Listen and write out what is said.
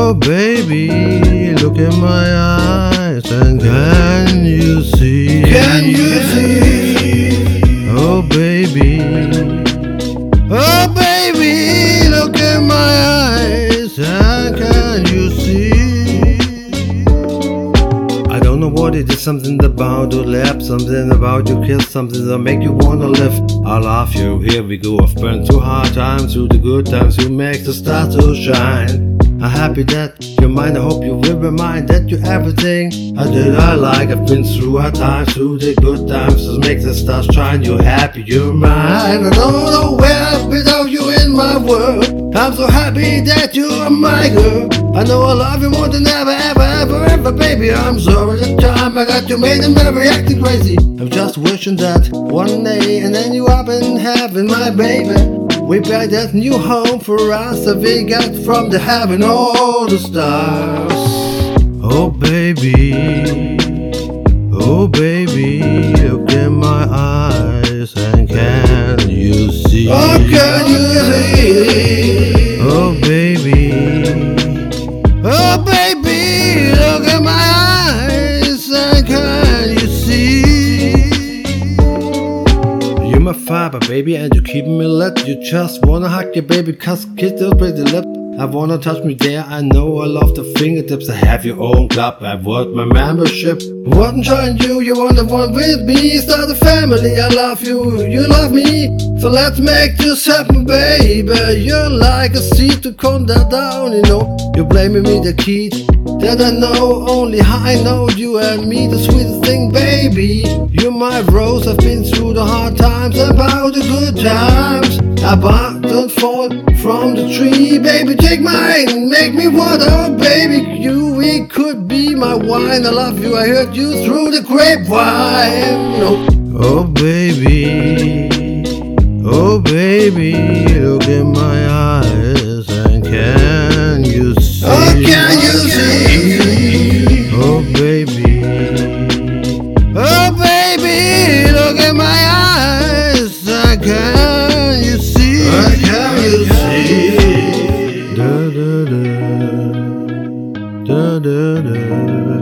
Oh baby, look in my eyes and can you see? Can you see? Oh baby, oh baby, look in my eyes and can you see? I don't know what it is, something about your lap, something about your kiss, something that make you wanna live. I love you, here we go. I've been through hard times, through the good times, you make the stars to shine. I'm happy that you're mine. I hope you will remind that you're everything I did. I like. I've been through hard times, through the good times. Just make the stars shine. You're happy, you're mine. I don't know where without you in my world. I'm so happy that you are my girl. I know I love you more than ever, ever, ever, ever, baby. I'm sorry the time I got you made and never acting crazy. I'm just wishing that one day and then you up in heaven, my baby. We built that new home for us that we got from the heaven all the stars. Oh baby, oh baby, look in my eyes oh baby, look in my eyes and can you see? You're my fiber, baby, and you keep me lit. You just wanna hug your baby, cause kiss your pretty lip. I wanna touch me there, I know I love the fingertips. I have your own club, I want my membership. Wouldn't join you, you want the one with me. Start a family, I love you, you love me. So let's make this happen, baby. You're like a seed to come that down, you know. You're blaming me the key that I know, only I know you and me, the sweetest thing, baby. You're my rose, I've been through the hard times, about the good times. About don't fall from the tree, baby. Take mine, make me water, baby. You, we could be my wine. I love you, I heard you through the grapevine. No. Oh, baby. Oh, baby, look in my eyes and can you see? Oh, can you see? Oh, baby. Oh, baby, look in my eyes and can you see? Oh, can you see? Da da da da da da.